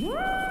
Woo!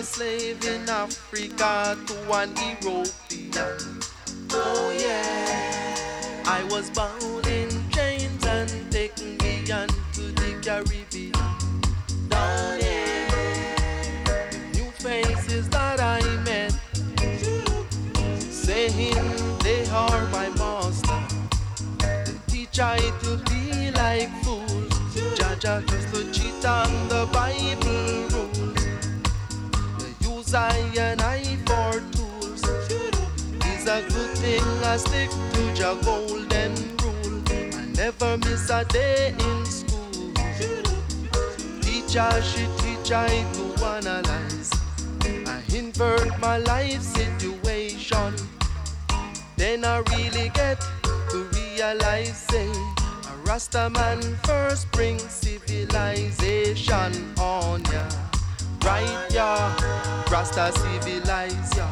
A slave in Africa to an European. Oh yeah, I was bound in chains and taken beyond to the Caribbean. Oh, Down there, new faces that I met, saying they are my master. They teach I to be like fools. Jaja just to cheat on the Bible I and I for tools. It's a good thing I stick to your golden rule. I never miss a day in school. Teacher, she teach I to analyze. I invert my life situation. Then I really get to realize, say, a Rasta man first bring civilization on ya. Right, ya, Rasta civilize ya.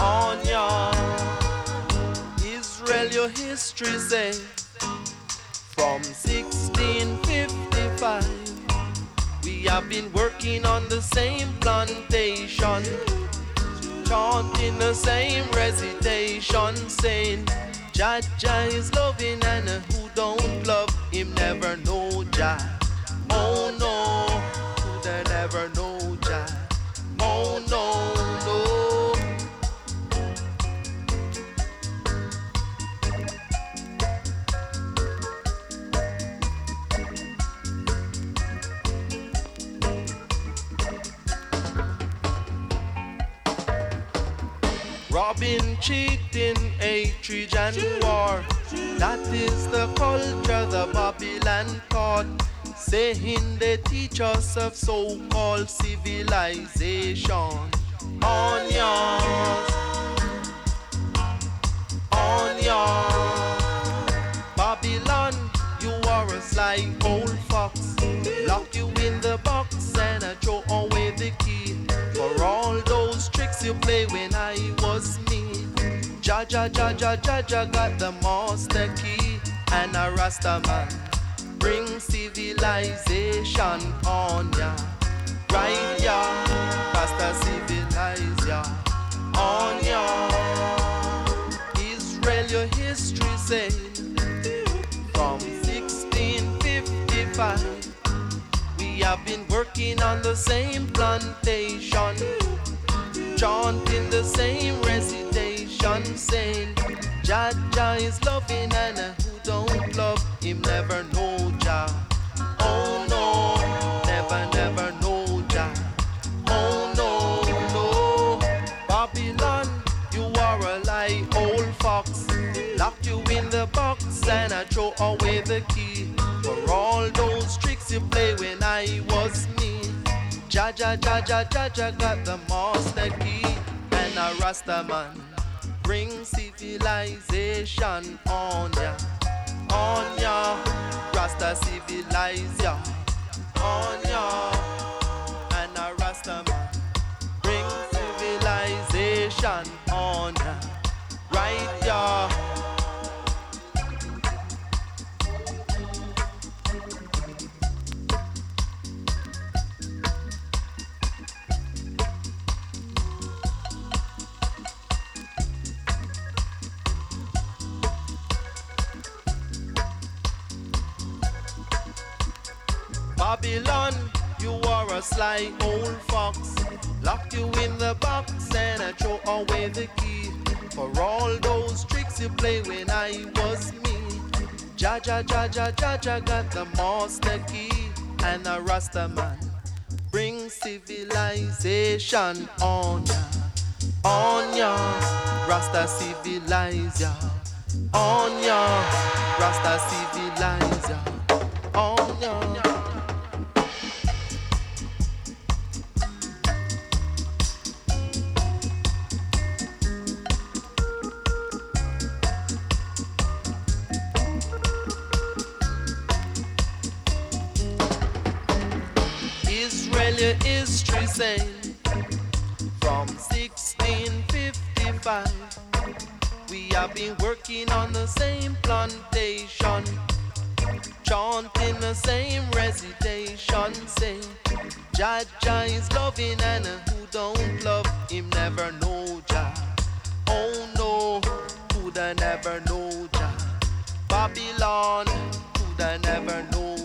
On ya. Israel, your history say, from 1655, we have been working on the same plantation chanting the same recitation, saying, Jaja is loving and who don't love him never know Jah. Oh no, who never know Robbing, cheating, hatred and war. That is the culture the Babylon taught. Saying they teach us of so-called civilization. Onions, onions. Babylon, you are a sly old fox. Lock you in the box you play when I was me. Jaja, Jaja, Jaja got the master key. And a Rasta man bring civilization on ya. Right ya, Rasta civilize ya. On ya. Israel, your history say from 1655. We have been working on the same plantation, chanting the same recitation, saying, Jaja is loving and who don't love him never know Jah. Oh no, never, never know Jah. Oh no, no. Babylon, you are a lie, old fox. Lock you in the box and I throw away the key. For all those tricks you play when I was. Jaja, Jaja, Jaja got the master key. And a Rasta man bring civilization on ya. On ya. Rasta civilize ya. On ya. And a Rasta man bring civilization on ya. Sly old fox. Lock you in the box and I throw away the key. For all those tricks you play when I was me. Jaja, Jaja, Jaja got the master key. And a Rasta man bring civilization on ya. On ya, Rasta civilize ya. On ya, Rasta civilize from 1655 we have been working on the same plantation, chanting the same recitation, say, Jah Jah is loving and who don't love him never know Jah. Oh no, coulda never know Jah. Babylon, coulda never know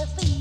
the feet.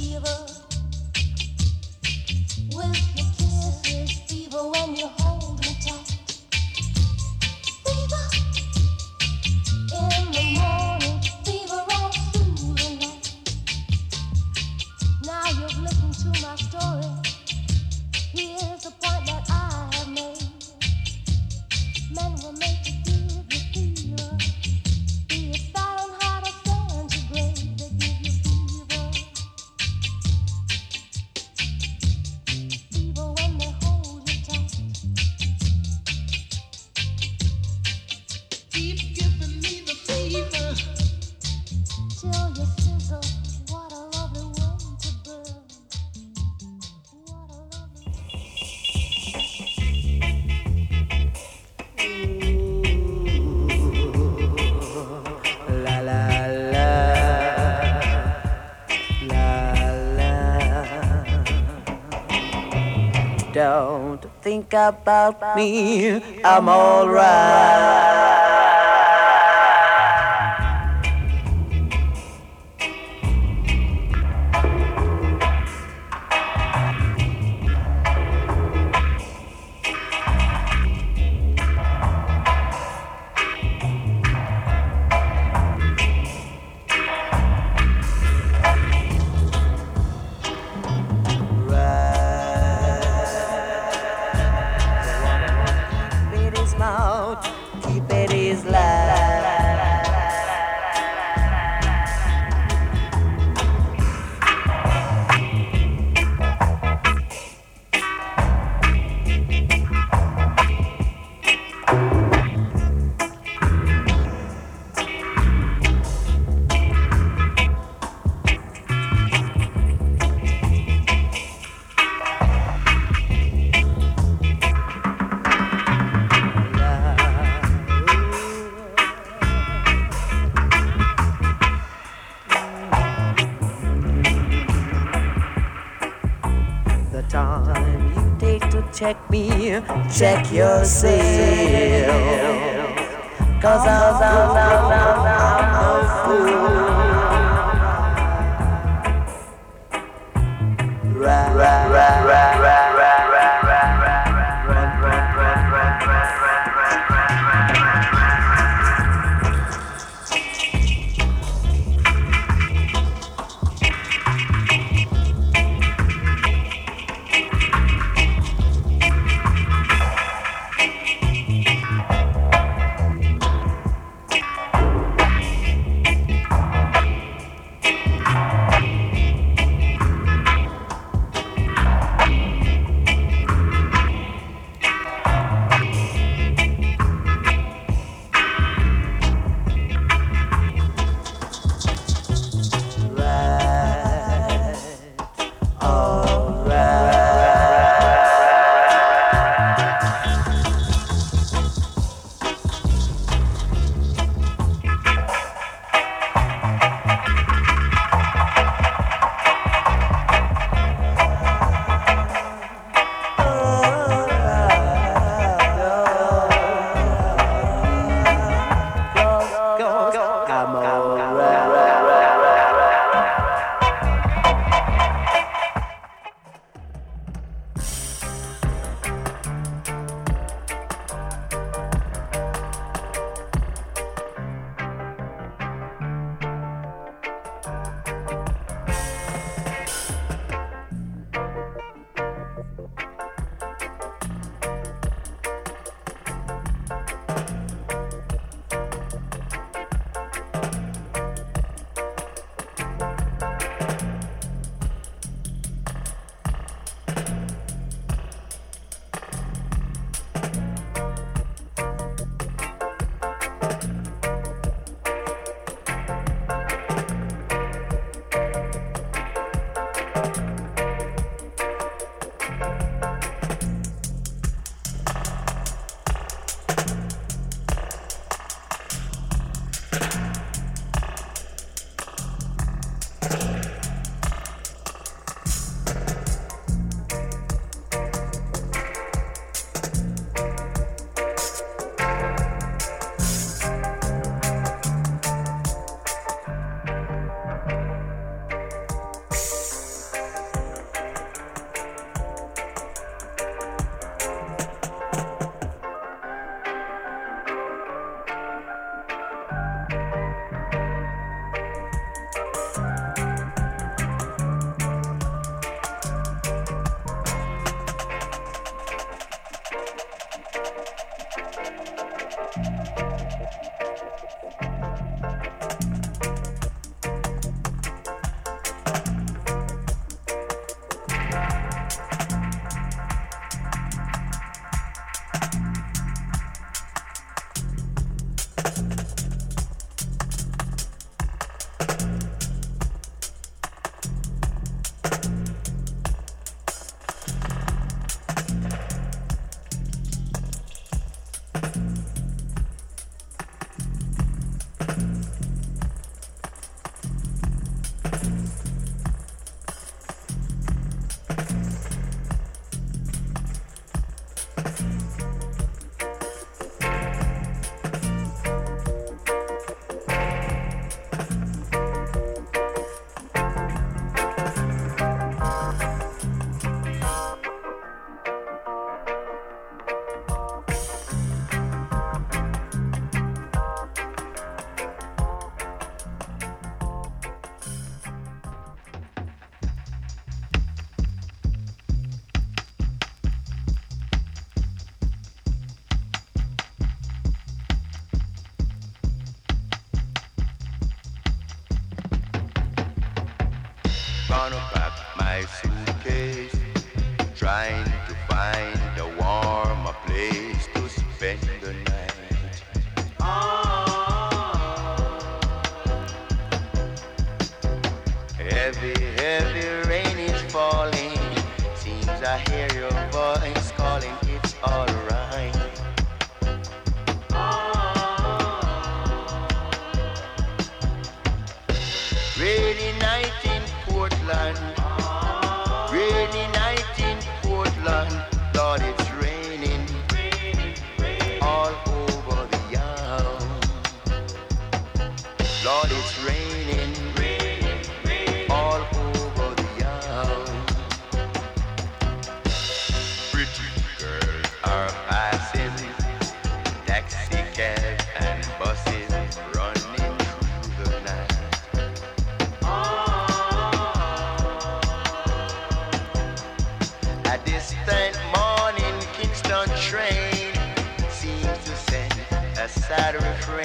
Think about me. I'm alright. Check yourself. Cause I'm, I'm, I'm, I'm, I'm fool. bem grande. Rainy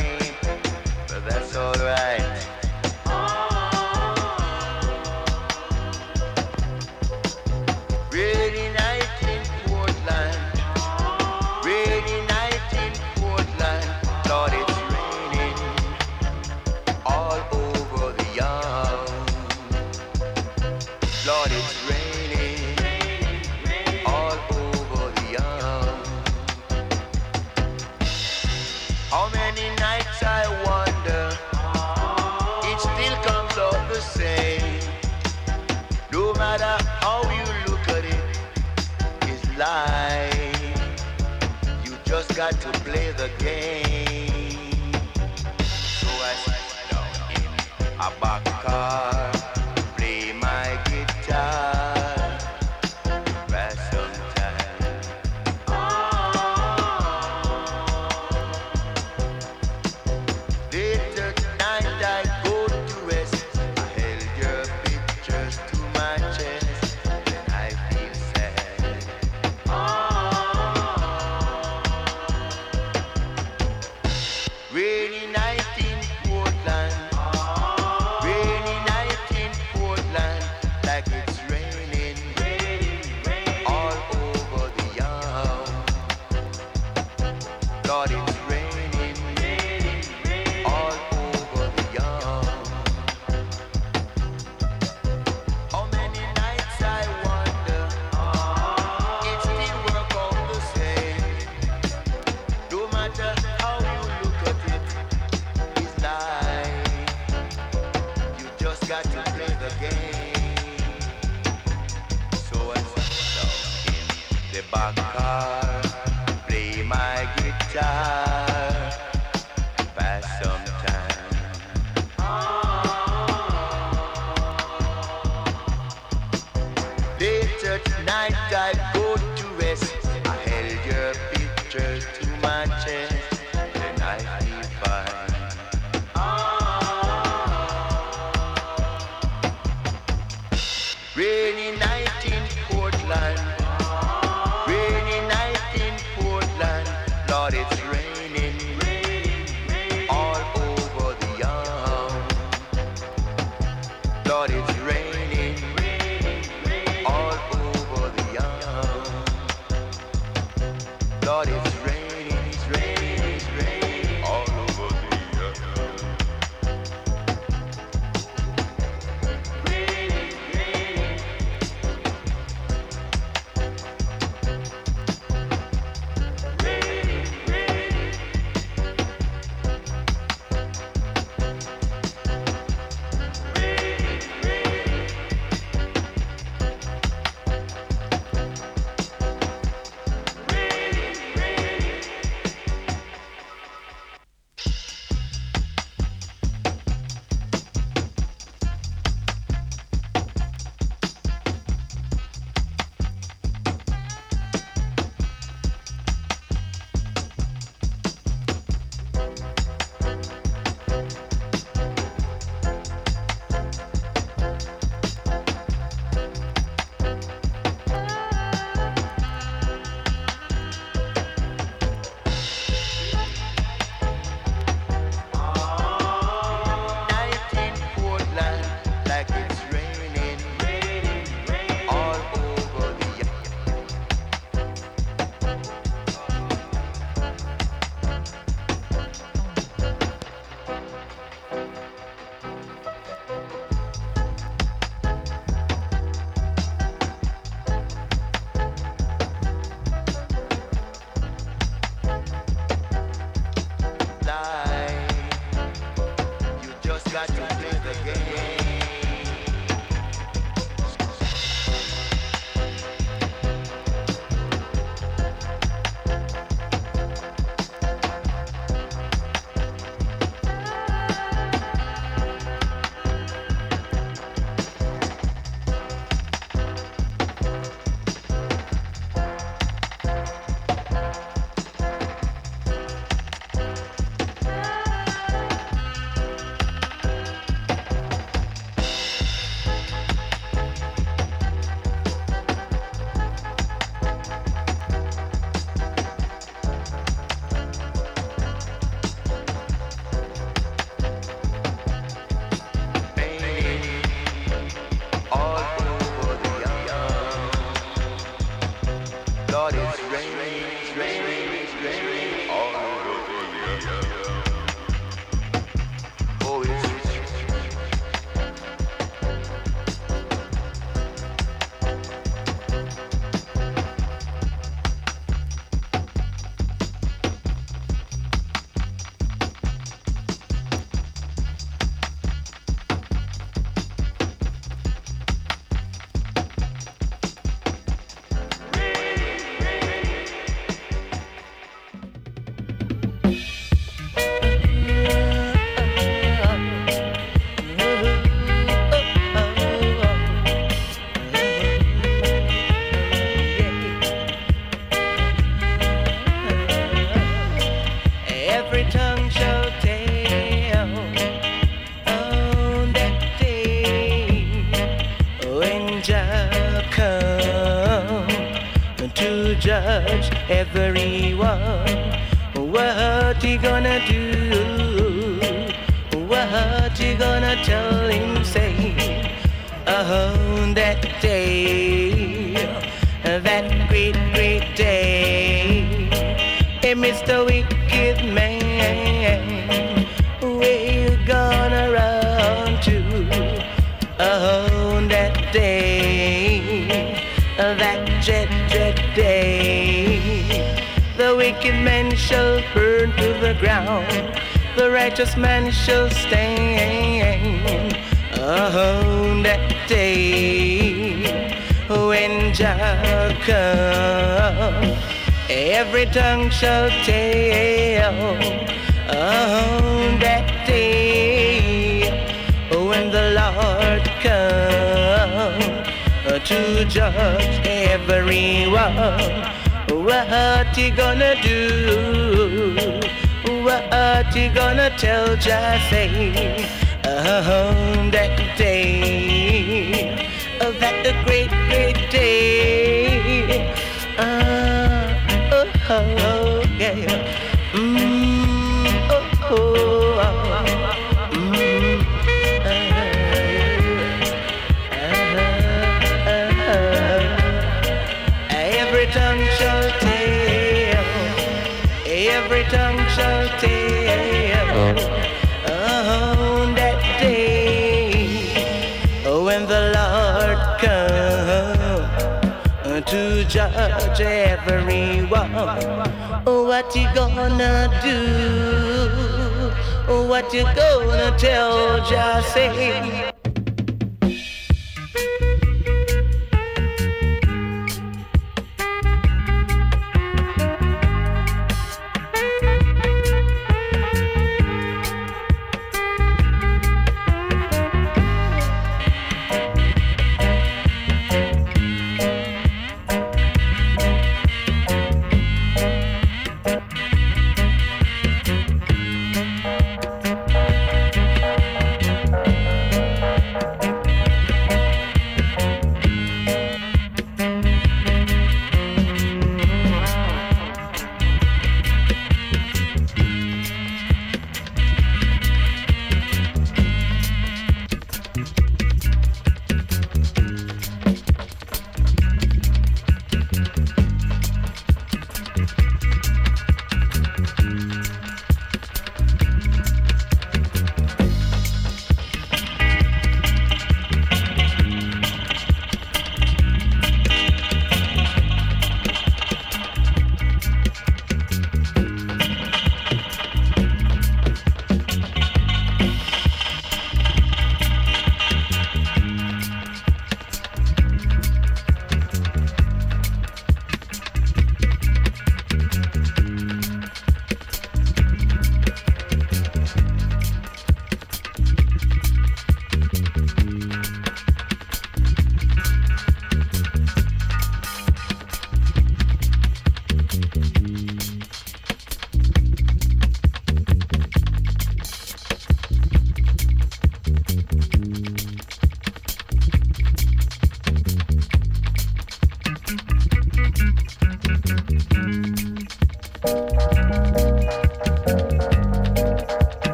night to play the night It's raining. Righteous man shall stand on that day when Jah comes. Every tongue shall tell on that day when the Lord comes to judge everyone. What he gonna do? What you gonna tell Jesse on that day, that the great, great day. Uh, oh, oh, everyone. What you gonna do? Oh, What you gonna tell Just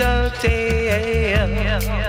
shall tell.